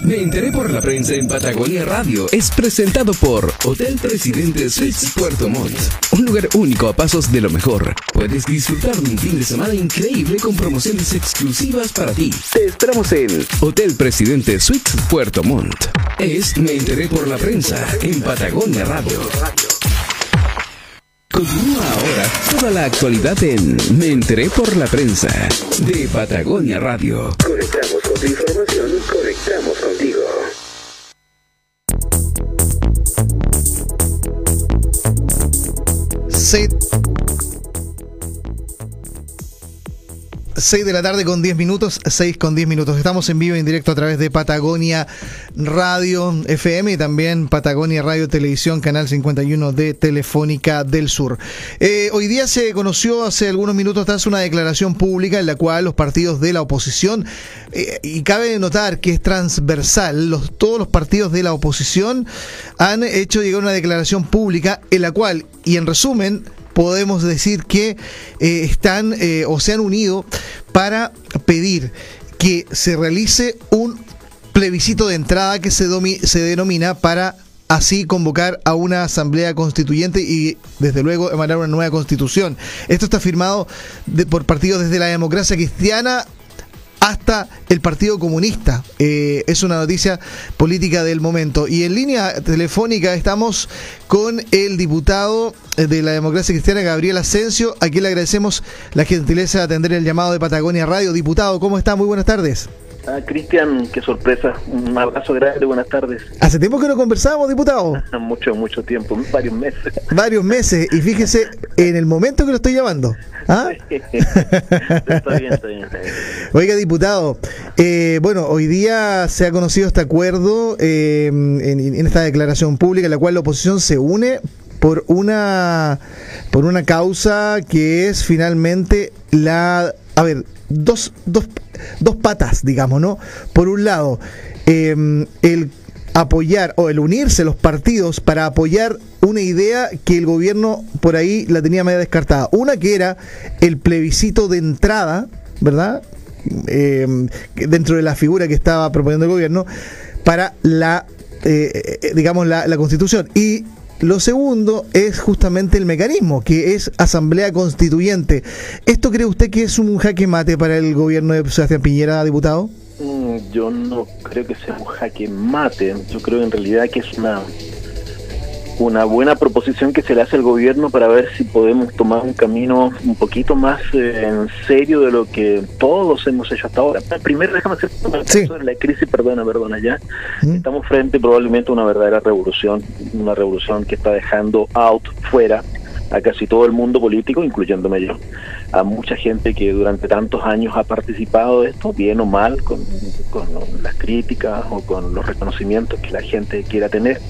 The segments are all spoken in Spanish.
Me enteré por la prensa en Patagonia Radio. Es presentado por Hotel Presidente Suites Puerto Montt. Un lugar único a pasos de lo mejor. Puedes disfrutar de un fin de semana increíble con promociones exclusivas para ti. Te esperamos en Hotel Presidente Suites Puerto Montt. Es Me enteré por la prensa en Patagonia Radio. Continúa ahora toda la actualidad en Me enteré por la prensa de Patagonia Radio. Conectamos con tu información, conectamos contigo. 6 de la tarde con 10 minutos, 6 con 10 minutos. Estamos en vivo y en directo a través de Patagonia Radio FM y también Patagonia Radio Televisión, canal 51 de Telefónica del Sur. Eh, hoy día se conoció hace algunos minutos atrás una declaración pública en la cual los partidos de la oposición, eh, y cabe notar que es transversal, los, todos los partidos de la oposición han hecho llegar una declaración pública en la cual, y en resumen, podemos decir que eh, están eh, o se han unido para pedir que se realice un plebiscito de entrada que se, se denomina para así convocar a una asamblea constituyente y desde luego emanar una nueva constitución. Esto está firmado por partidos desde la democracia cristiana hasta el Partido Comunista. Eh, es una noticia política del momento. Y en línea telefónica estamos con el diputado de la democracia cristiana, Gabriel Asensio, a quien le agradecemos la gentileza de atender el llamado de Patagonia Radio. Diputado, ¿cómo está? Muy buenas tardes. Ah, Cristian, qué sorpresa. Un abrazo grande, buenas tardes. Hace tiempo que no conversábamos, diputado. mucho, mucho tiempo, varios meses. Varios meses, y fíjese en el momento que lo estoy llamando. ¿Ah? está, bien, está, bien, Oiga, diputado, eh, bueno, hoy día se ha conocido este acuerdo eh, en, esta declaración pública en la cual la oposición se une por una por una causa que es finalmente la a ver dos, dos, dos patas, digamos, ¿no? Por un lado, em, el apoyar o el unirse los partidos para apoyar una idea que el gobierno por ahí la tenía media descartada. Una que era el plebiscito de entrada, ¿verdad? Em, dentro de la figura que estaba proponiendo el gobierno para la, eh, eh, digamos, la constitución. Y lo segundo es justamente el mecanismo, que es asamblea constituyente. ¿Esto cree usted que es un jaque mate para el gobierno de Sebastián Piñera, diputado? Mm, yo no creo que sea un jaque mate. Yo creo en realidad que es una una buena proposición que se le hace al gobierno para ver si podemos tomar un camino un poquito más eh, en serio de lo que todos hemos hecho hasta ahora. Primero, déjame hacer sí. la crisis, perdona, perdona, ya. Estamos frente probablemente a una verdadera revolución, una revolución que está dejando out fuera a casi todo el mundo político, incluyéndome yo, a mucha gente que durante tantos años ha participado de esto, bien o mal, con, con las críticas o con los reconocimientos que la gente quiera tener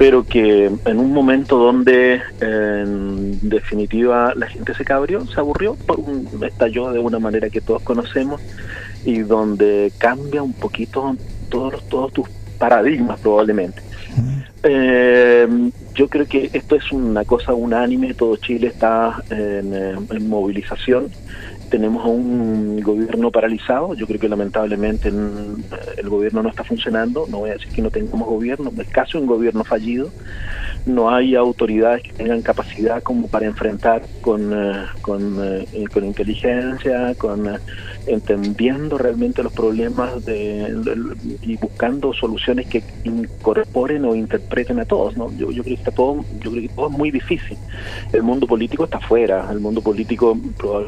pero que en un momento donde en definitiva la gente se cabrió, se aburrió, estalló de una manera que todos conocemos y donde cambia un poquito todos, todos tus paradigmas probablemente. Eh, yo creo que esto es una cosa unánime, todo Chile está en, en movilización tenemos un gobierno paralizado. Yo creo que lamentablemente el gobierno no está funcionando. No voy a decir que no tengamos gobierno, es casi un gobierno fallido. No hay autoridades que tengan capacidad como para enfrentar con, eh, con, eh, con inteligencia, con eh, entendiendo realmente los problemas de, y buscando soluciones que incorporen o interpreten a todos. ¿no? Yo, yo creo que está todo, yo creo que todo es muy difícil. El mundo político está afuera. El mundo político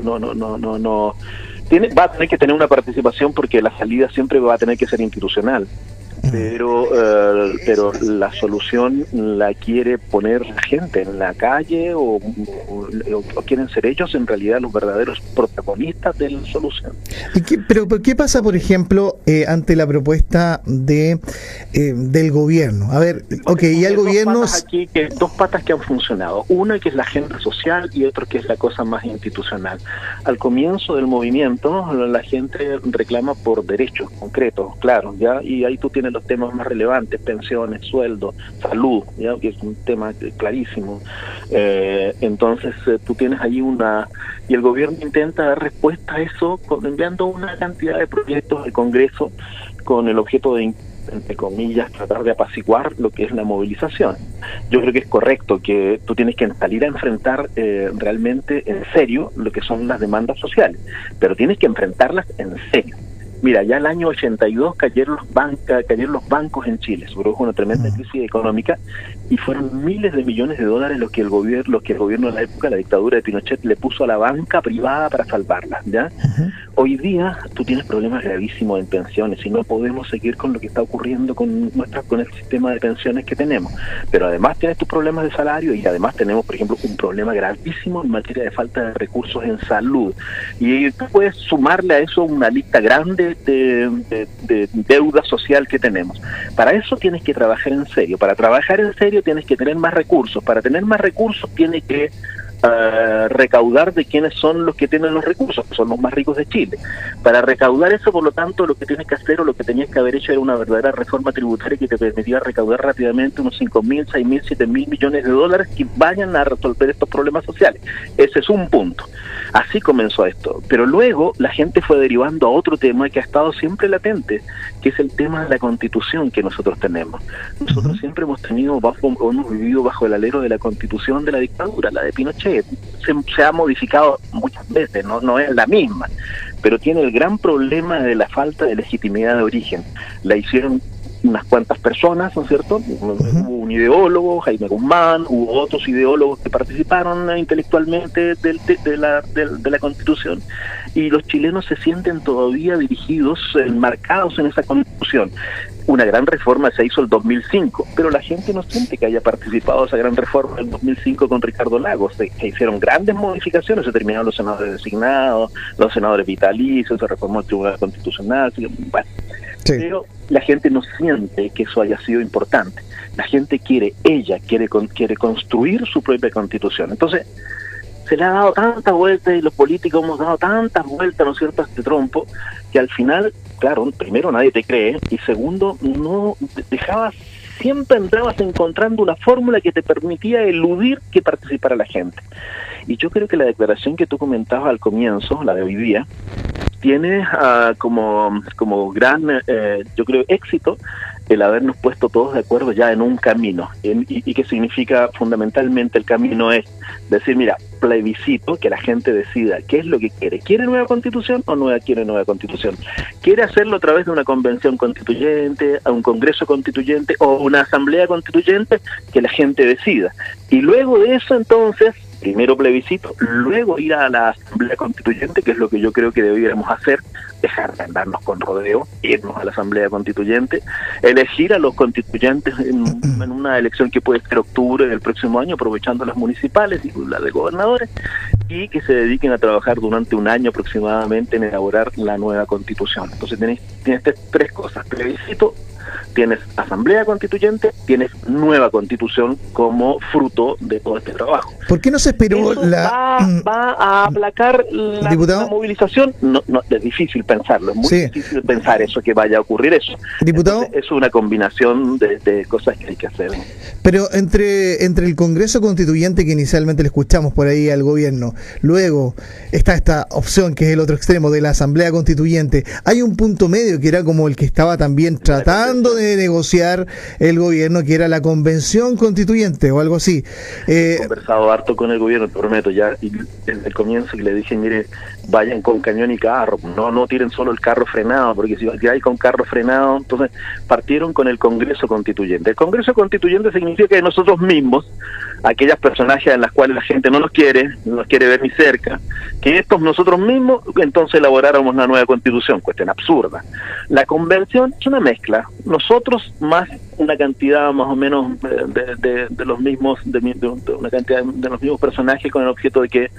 no, no, no, no no, tiene, va a tener que tener una participación porque la salida siempre va a tener que ser institucional pero eh, pero la solución la quiere poner la gente en la calle o, quieren ser ellos en realidad los verdaderos protagonistas de la solución. pero, qué pasa, por ejemplo, eh, ante la propuesta de eh, del gobierno? A ver, ok, y el gobierno... aquí que dos patas que han funcionado. Una que es la agenda social y otro que es la cosa más institucional. Al comienzo del movimiento la gente reclama por derechos concretos, claro, ya y ahí tú tienes los temas más relevantes, pensiones, sueldos, salud, ¿ya? que es un tema clarísimo. Eh, entonces eh, tú tienes ahí una... Y el gobierno intenta dar respuesta a eso enviando una cantidad de proyectos al Congreso con el objeto de entre comillas, tratar de apaciguar lo que es la movilización. Yo creo que es correcto que tú tienes que salir a enfrentar eh, realmente en serio lo que son las demandas sociales, pero tienes que enfrentarlas en serio. Mira, ya el año 82 cayeron los, banca, cayeron los bancos en Chile, se produjo una tremenda crisis económica y fueron miles de millones de dólares los que el gobierno, los que el gobierno de la época, la dictadura de Pinochet, le puso a la banca privada para salvarla. ¿ya? Hoy día tú tienes problemas gravísimos en pensiones y no podemos seguir con lo que está ocurriendo con nuestra, con el sistema de pensiones que tenemos. Pero además tienes tus problemas de salario y además tenemos, por ejemplo, un problema gravísimo en materia de falta de recursos en salud. Y tú puedes sumarle a eso una lista grande de, deuda social que tenemos. Para eso tienes que trabajar en serio. Para trabajar en serio tienes que tener más recursos. Para tener más recursos tienes que uh, recaudar de quienes son los que tienen los recursos, que son los más ricos de Chile. Para recaudar eso, por lo tanto, lo que tienes que hacer o lo que tenías que haber hecho era una verdadera reforma tributaria que te permitiera recaudar rápidamente unos 5 mil, 6 mil, 7 mil millones de dólares que vayan a resolver estos problemas sociales. Ese es un punto. Así comenzó esto. Pero luego la gente fue derivando a otro tema que ha estado siempre latente, que es el tema de la constitución que nosotros tenemos. Nosotros siempre hemos tenido bajo, hemos vivido bajo el alero de la constitución de la dictadura, la de Pinochet. Se, ha modificado muchas veces, no, no es la misma, pero tiene el gran problema de la falta de legitimidad de origen. La hicieron unas cuantas personas, ¿no es cierto? Hubo un ideólogo, Jaime Guzmán, hubo otros ideólogos que participaron intelectualmente del, de, la, de, la Constitución y los chilenos se sienten todavía dirigidos, enmarcados en esa Constitución. Una gran reforma se hizo el 2005, pero la gente no siente que haya participado en esa gran reforma en 2005 con Ricardo Lagos. Se, hicieron grandes modificaciones, se terminaron los senadores designados, los senadores vitalicios, se reformó el Tribunal Constitucional, bueno, pero la gente no siente que eso haya sido importante. La gente quiere, ella quiere, quiere construir su propia constitución. Entonces, se le ha dado tantas vueltas y los políticos hemos dado tantas vueltas, ¿no es cierto?, a este trompo, que al final, claro, primero nadie te cree y segundo, no dejabas, siempre entrabas encontrando una fórmula que te permitía eludir que participara la gente. Y yo creo que la declaración que tú comentabas al comienzo, la de hoy día, tiene uh, como, como gran, eh, yo creo, éxito el habernos puesto todos de acuerdo ya en un camino. Y, y, que significa fundamentalmente el camino es decir, mira, plebiscito, que la gente decida qué es lo que quiere. ¿Quiere nueva constitución o no quiere nueva constitución? ¿Quiere hacerlo a través de una convención constituyente, a un congreso constituyente o una asamblea constituyente? Que la gente decida. Y luego de eso entonces primero plebiscito, luego ir a la Asamblea Constituyente, que es lo que yo creo que debiéramos hacer, dejar de andarnos con rodeo, irnos a la Asamblea Constituyente, elegir a los constituyentes en, una elección que puede ser octubre del próximo año, aprovechando las municipales y la de gobernadores, y que se dediquen a trabajar durante un año aproximadamente en elaborar la nueva constitución. Entonces tenéis, tienes tres cosas, plebiscito, tienes asamblea constituyente, tienes nueva constitución como fruto de todo este trabajo. ¿Por qué no se esperó la... Mm. Va, a aplacar la, movilización? No, no, es difícil pensarlo, es muy difícil pensar eso, que vaya a ocurrir eso. Diputado. es una combinación de, cosas que hay que hacer. Pero entre, entre el Congreso Constituyente que inicialmente le escuchamos por ahí al gobierno, luego está esta opción que es el otro extremo de la Asamblea Constituyente, hay un punto medio que era como el que estaba también tratando de negociar el gobierno, que era la convención constituyente o algo así. Eh, He conversado harto con el gobierno, te prometo, ya y desde el comienzo que le dije, mire, vayan con cañón y carro, no no tiren solo el carro frenado, porque si hay con carro frenado, entonces partieron con el Congreso Constituyente. El Congreso Constituyente significa que nosotros mismos, aquellas personajes en las cuales la gente no nos quiere, no nos quiere ver ni cerca, que estos nosotros mismos entonces elaboráramos una nueva constitución, cuestión absurda. La convención es una mezcla, nosotros más una cantidad más o menos de, de, los mismos de, una cantidad de los mismos personajes con el objeto de que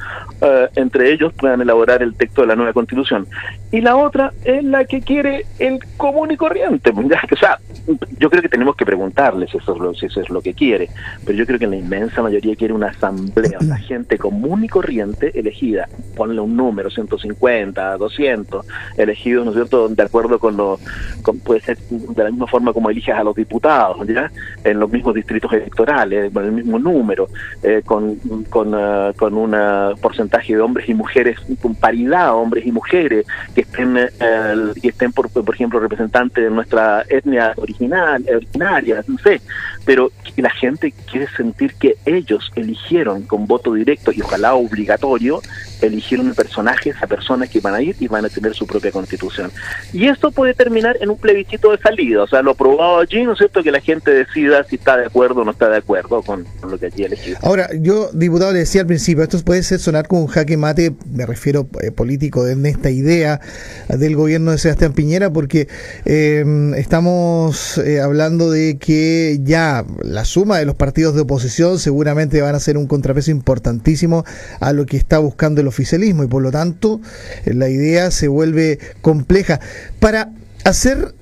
uh, entre ellos puedan elaborar el texto de la nueva constitución. Y la otra es la que quiere el común y corriente. O sea yo creo que tenemos que preguntarles si eso es lo, si eso es lo que quiere. Pero yo creo que la inmensa mayoría quiere una asamblea la gente común y corriente elegida. Ponle un número 150 200 elegidos no es cierto de acuerdo con lo con, puede ser de la misma forma como eliges a los diputados ¿ya? en los mismos distritos electorales, con el mismo número, eh, con, con, uh, con un porcentaje de hombres y mujeres, paridad hombres y mujeres, que estén, eh, que estén por, por ejemplo, representantes de nuestra etnia original, originaria, no sé, pero la gente quiere sentir que ellos eligieron con voto directo y ojalá obligatorio, eligieron personajes a personas que van a ir y van a tener su propia constitución. Y esto puede terminar en un plebiscito de salida, o sea, lo aprobado allí, ¿no es cierto?, que la gente decida si está de acuerdo o no está de acuerdo con, lo que allí elegido. Ahora, yo, diputado, le decía al principio, esto puede ser sonar como un jaque mate, me refiero eh, político, en esta idea del gobierno de Sebastián Piñera, porque eh, estamos hablando de que ya la suma de los partidos de oposición seguramente van a ser un contrapeso importantísimo a lo que está buscando el oficialismo y por lo tanto la idea se vuelve compleja. Para hacer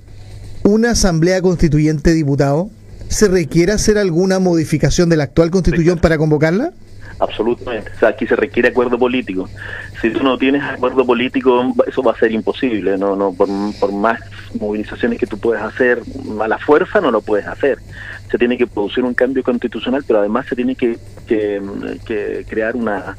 una asamblea constituyente diputado, ¿se requiere hacer alguna modificación de la actual constitución para convocarla? Absolutamente. O sea, aquí se requiere acuerdo político. Si tú no tienes acuerdo político, eso va a ser imposible. No, no, por, por más movilizaciones que tú puedas hacer a la fuerza, no lo puedes hacer. Se tiene que producir un cambio constitucional, pero además se tiene que, que crear una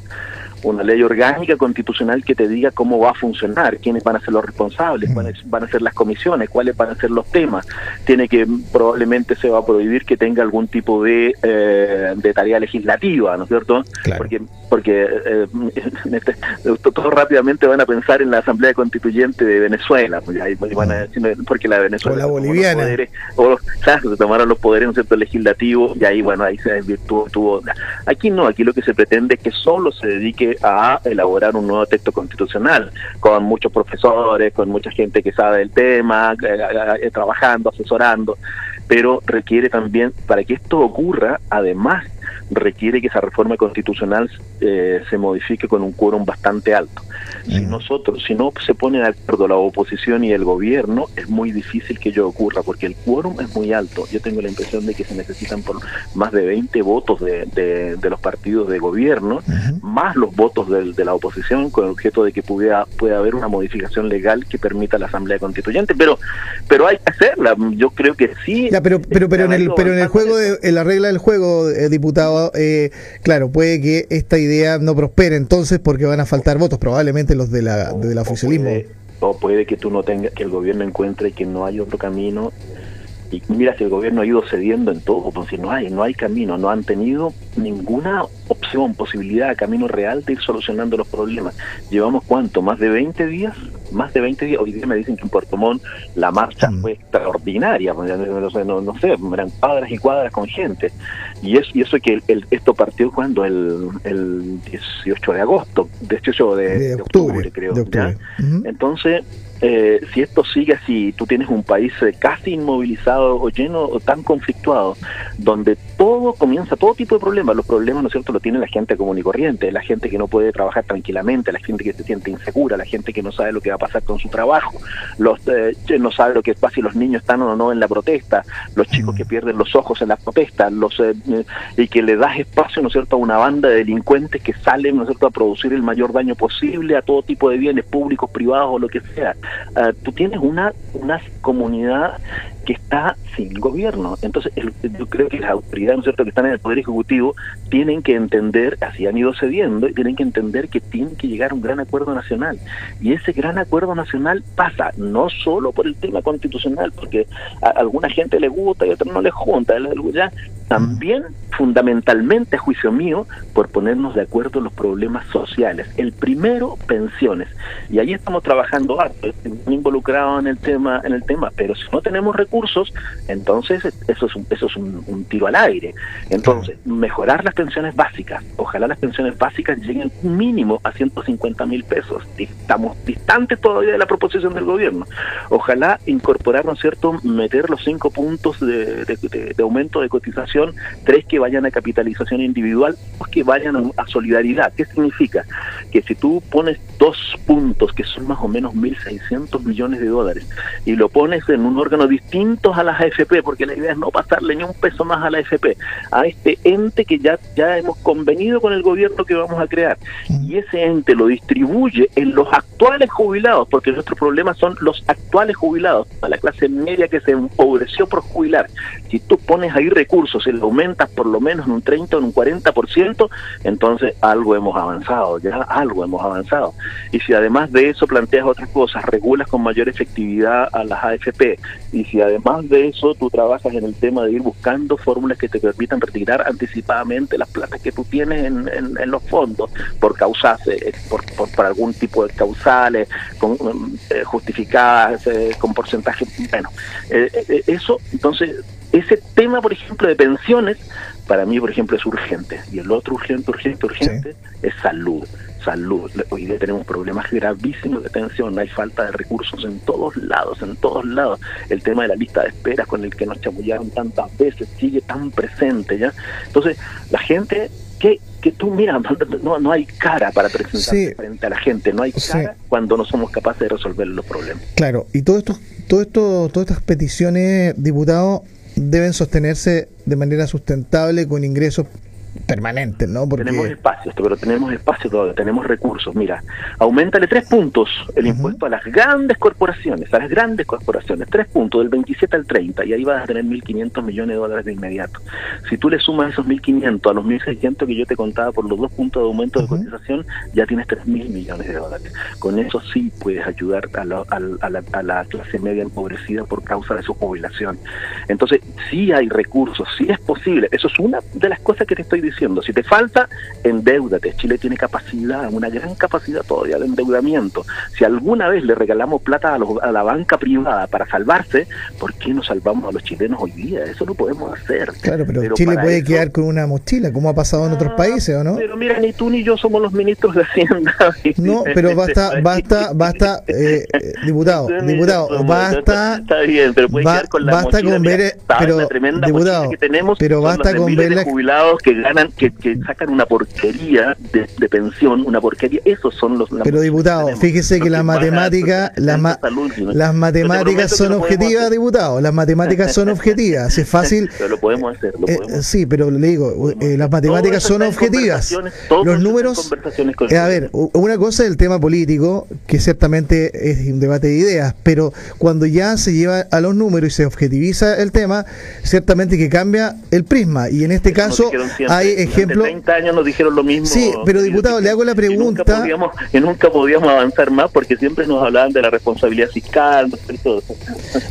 una ley orgánica constitucional que te diga cómo va a funcionar, quiénes van a ser los responsables, cuáles van a ser las comisiones, cuáles van a ser los temas. Tiene que, probablemente se va a prohibir que tenga algún tipo de, eh, de tarea legislativa, ¿no es cierto? Porque porque eh, todos rápidamente van a pensar en la Asamblea Constituyente de Venezuela, pues, van a porque la Venezuela... O la boliviana. o, se tomaron los poderes en cierto legislativo y ahí, bueno, ahí se desvirtuó. Tuvo, aquí no, aquí lo que se pretende es que solo se dedique a elaborar un nuevo texto constitucional, con muchos profesores, con mucha gente que sabe del tema, eh, eh, trabajando, asesorando, pero requiere también, para que esto ocurra, además requiere que esa reforma constitucional eh, se modifique con un quórum bastante alto. Si nosotros, si no se pone de acuerdo la oposición y el gobierno, es muy difícil que ello ocurra, porque el quórum es muy alto. Yo tengo la impresión de que se necesitan por más de 20 votos de, de, los partidos de gobierno, más los votos de, de, la oposición, con el objeto de que pudiera, pueda haber una modificación legal que permita la Asamblea Constituyente. Pero, pero hay que hacerla. Yo creo que sí. Ya, pero, pero, pero, en el, pero en el juego, de, en la regla del juego, eh, diputado, eh, claro, puede que esta idea no prospere entonces porque van a faltar votos, probablemente los de la, del oficialismo. O puede, que tú no tengas, que el gobierno encuentre que no hay otro camino. Y mira, si el gobierno ha ido cediendo en todo, pues si no hay, no hay camino, no han tenido ninguna opción, posibilidad, camino real de ir solucionando los problemas. Llevamos cuánto, más de 20 días, más de 20 días. Hoy día me dicen que en Puerto Montt la marcha mm. fue extraordinaria, pues, no, no, sé, eran cuadras y cuadras con gente. Y, es, y eso que el, esto partió cuando el, el 18 de agosto, 18 de, de, octubre, creo. Entonces, eh, si esto sigue así, tú tienes un país eh, casi inmovilizado o lleno o tan conflictuado, donde todo comienza, todo tipo de problemas, los problemas, ¿no es cierto?, lo tiene la gente común y corriente, la gente que no puede trabajar tranquilamente, la gente que se siente insegura, la gente que no sabe lo que va a pasar con su trabajo, los eh, no sabe lo que pasa si los niños están o no en la protesta, los chicos que pierden los ojos en la protesta, los y que le das espacio, ¿no es cierto?, a una banda de delincuentes que salen, ¿no es cierto?, a producir el mayor daño posible a todo tipo de bienes públicos, privados o lo que sea. Eh, tú tienes una, una comunidad que está sin gobierno. Entonces, yo creo que las autoridades, ¿no es cierto?, que están en el Poder Ejecutivo, tienen que entender, así han ido cediendo, y tienen que entender que tienen que llegar a un gran acuerdo nacional. Y ese gran acuerdo nacional pasa no solo por el tema constitucional, porque a alguna gente le gusta y a otra no le junta, ya, también fundamentalmente, a juicio mío, por ponernos de acuerdo en los problemas sociales. El primero, pensiones. Y ahí estamos trabajando harto, involucrados en el tema, en el tema, pero si no tenemos recursos, entonces eso es un, eso es un, tiro al aire. Entonces, mejorar las pensiones básicas, ojalá las pensiones básicas lleguen mínimo a 150 mil pesos. Estamos distantes todavía de la proposición del gobierno. Ojalá incorporar, ¿no es cierto?, meter los cinco puntos de, de, aumento de cotización, tres que vayan a capitalización individual, dos que vayan a, solidaridad. ¿Qué significa? Que si tú pones dos puntos, que son más o menos 1.600 millones de dólares, y lo pones en un órgano distinto, a las AFP, porque la idea es no pasarle ni un peso más a la AFP, a este ente que ya, ya hemos convenido con el gobierno que vamos a crear. Y ese ente lo distribuye en los actuales jubilados, porque nuestros problemas son los actuales jubilados, a la clase media que se empobreció por jubilar. Si tú pones ahí recursos y lo aumentas por lo menos en un 30 o en un 40%, entonces algo hemos avanzado, ya algo hemos avanzado. y si además de eso planteas otras cosas, regulas con mayor efectividad a las AFP, y si además de eso tú trabajas en el tema de ir buscando fórmulas que te permitan retirar anticipadamente las plata que tú tienes en, los fondos por causas, eh, por, por, algún tipo de causales con, eh, justificadas, eh, con porcentaje, bueno, eso, entonces, ese tema, por ejemplo, de pensiones, para mí, por ejemplo, es urgente. Y el otro urgente, urgente, urgente es salud. Salud. Hoy día tenemos problemas gravísimos de atención, hay falta de recursos en todos lados, en todos lados. El tema de la lista de espera con el que nos chamullaron tantas veces sigue tan presente, ¿ya? Entonces, la gente que, que tú, mira, no, no hay cara para presentar frente a la gente, no hay cara cuando no somos capaces de resolver los problemas. Claro, y todo esto, todo esto, todas estas peticiones, diputados, deben sostenerse de manera sustentable con ingresos permanente, ¿no? Porque... Tenemos espacios, pero tenemos espacio todavía, tenemos recursos. Mira, aumentale tres puntos el impuesto a las grandes corporaciones, a las grandes corporaciones, tres puntos, del 27 al 30, y ahí vas a tener 1.500 millones de dólares de inmediato. Si tú le sumas esos 1.500 a los 1.600 que yo te contaba por los dos puntos de aumento de cotización, ya tienes 3.000 millones de dólares. Con eso sí puedes ayudar a la, a, la, a la clase media empobrecida por causa de su jubilación. Entonces, sí hay recursos, sí es posible. Eso es una de las cosas que te estoy diciendo. Si te falta, endeudate. Chile tiene capacidad, una gran capacidad todavía de endeudamiento. Si alguna vez le regalamos plata a, la banca privada para salvarse, ¿por qué no salvamos a los chilenos hoy día? Eso no podemos hacer. Claro, pero, Chile puede quedar con una mochila, como ha pasado en otros ah, países, ¿o no? Pero mira, ni tú ni yo somos los ministros de Hacienda. No, pero basta, basta, basta, eh, diputado, diputado, basta. Está bien, pero puede quedar con la basta con ver, pero, diputado, que tenemos pero basta con ver la... jubilados que que, sacan una porquería de, pensión, una porquería, esos son los... Pero diputado, fíjese que la matemática, las, las matemáticas son objetivas, diputado, las matemáticas son objetivas, es fácil... Pero lo podemos hacer, lo eh, podemos Sí, pero le digo, eh, las matemáticas son objetivas. Los números... Eh, a ver, una cosa es el tema político, que ciertamente es un debate de ideas, pero cuando ya se lleva a los números y se objetiviza el tema, ciertamente que cambia el prisma, y en este caso hay ejemplos. 30 años nos dijeron lo mismo. Sí, pero diputado, le hago la pregunta. nunca, podíamos, nunca podíamos avanzar más porque siempre nos hablaban de la responsabilidad fiscal y todo eso.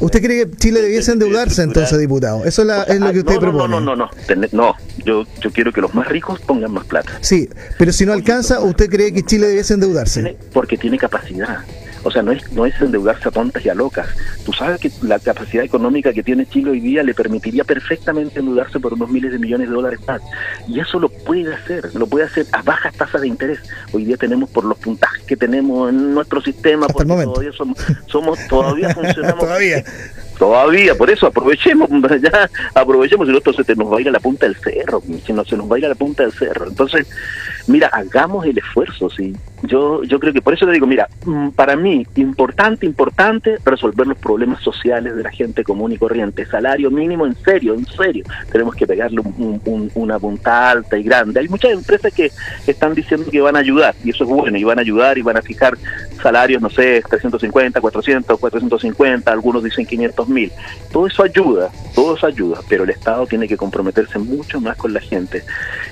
¿Usted cree que Chile debiese endeudarse entonces, diputado? Eso es lo que usted propone. No, no, no, no, no. Yo, yo quiero que los más ricos pongan más plata. Sí, pero si no alcanza, ¿usted cree que Chile debiese endeudarse? porque tiene capacidad. O sea, no es, no es endeudarse a tontas y a locas. Tú sabes que la capacidad económica que tiene Chile hoy día le permitiría perfectamente endeudarse por unos miles de millones de dólares más. Y eso lo puede hacer, lo puede hacer a bajas tasas de interés. Hoy día tenemos por los puntajes que tenemos en nuestro sistema, porque todavía somos, somos todavía funcionamos. todavía. Todavía, por eso aprovechemos, ya aprovechemos, si no, se nos va a ir a la punta del cerro, si no se nos va a ir a la punta del cerro. Entonces, mira, hagamos el esfuerzo, sí. Yo, yo creo que por eso le digo, mira, mm, para mí, importante, importante resolver los problemas sociales de la gente común y corriente. Salario mínimo, en serio, en serio. Tenemos que pegarle una punta alta y grande. Hay muchas empresas que están diciendo que van a ayudar, y eso es bueno, y van a ayudar y van a fijar salarios, no sé, 350, 400, 450, algunos dicen 500 mil. Todo eso ayuda, todo eso ayuda, pero el Estado tiene que comprometerse mucho más con la gente.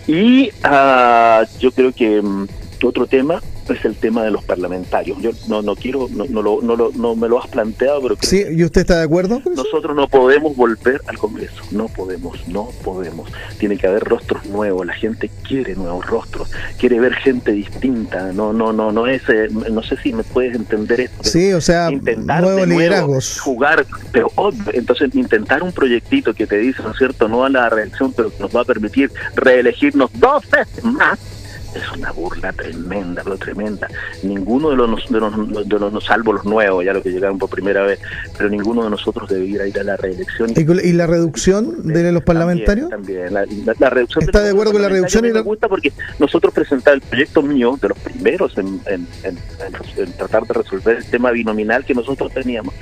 Y uh, yo creo que um, otro tema es el tema de los parlamentarios. Yo no no quiero, no, no, lo, no, lo, no me lo has planteado, pero sí. ¿Y usted está de acuerdo? nosotros no podemos volver al Congreso, no podemos, no podemos. Tiene que haber rostros nuevos. La gente quiere nuevos rostros, quiere ver gente distinta. No, no, no, no es, eh, no sé si me puedes entender esto. Sí, o sea, intentar nuevos liderazgos, jugar, pero entonces intentar un proyectito que te dice, ¿no es cierto? No a la reelección, pero que nos va a permitir reelegirnos dos veces más es una burla tremenda, pero tremenda. Ninguno de los, de los, de los, salvo los nuevos, ya los que llegaron por primera vez, pero ninguno de nosotros debería ir a la reelección. ¿Y, la reducción de los parlamentarios? También, la, reducción. ¿Está de, acuerdo con la reducción? Y Me gusta porque nosotros presentamos el proyecto mío, de los primeros en, en, en, tratar de resolver el tema binominal que nosotros teníamos.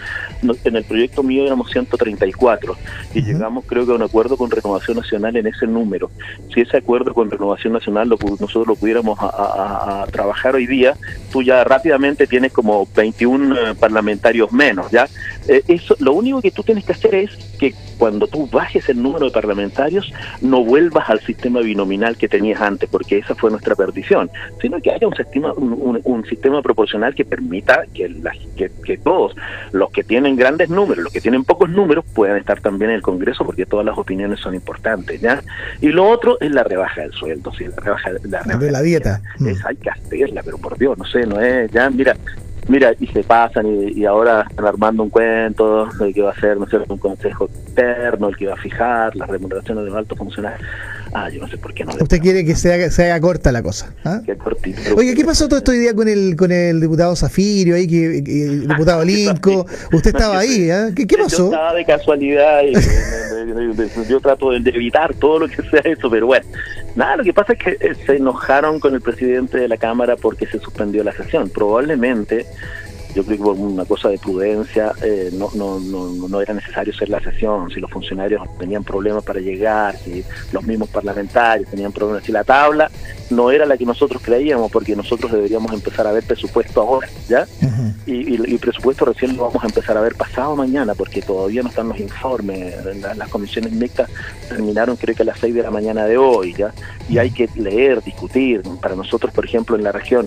En el proyecto mío éramos 134 y llegamos, creo que, a un acuerdo con Renovación Nacional en ese número. Si ese acuerdo con Renovación Nacional lo, nosotros lo pudiéramos a, trabajar hoy día, tú ya rápidamente tienes como 21 eh, parlamentarios menos, ¿ya? Eh, eso, lo único que tú tienes que hacer es que cuando tú bajes el número de parlamentarios, no vuelvas al sistema binominal que tenías antes, porque esa fue nuestra perdición, sino que haya un sistema, un, un sistema proporcional que permita que, la, que, que, todos, los que tienen grandes números, los que tienen pocos números, puedan estar también en el Congreso, porque todas las opiniones son importantes, ¿ya? Y lo otro es la rebaja del sueldo, sí, la rebaja, la rebaja de la dieta. Es, hay que hacerla, pero por Dios, no sé, no es, ya, mira, mira, y se pasan y, y, ahora están armando un cuento de que va a ser, no sé, un consejo externo, el que va a fijar las remuneraciones de un alto funcionario. Ah, yo no sé por qué no. Usted quiere que se haga, se haga corta la cosa. ¿ah? Que cortito. Oye, ¿qué pasó todo esto hoy día con el con el diputado Zafirio ahí, que el diputado Linco? Usted estaba ahí, ¿eh? ¿Qué, ¿Qué, pasó? Yo estaba de casualidad y yo trato de evitar todo lo que sea eso, pero bueno. Nada, lo que pasa es que se enojaron con el presidente de la Cámara porque se suspendió la sesión. Probablemente yo creo que por una cosa de prudencia eh, no, no, no, no, era necesario hacer la sesión, si los funcionarios tenían problemas para llegar, si los mismos parlamentarios tenían problemas, si la tabla no era la que nosotros creíamos, porque nosotros deberíamos empezar a ver presupuesto ahora, ¿ya? Uh -huh. y, y, y, presupuesto recién lo vamos a empezar a ver pasado mañana, porque todavía no están los informes, las, las comisiones mixtas terminaron creo que a las 6 de la mañana de hoy, ¿ya? Y hay que leer, discutir, para nosotros, por ejemplo, en la región,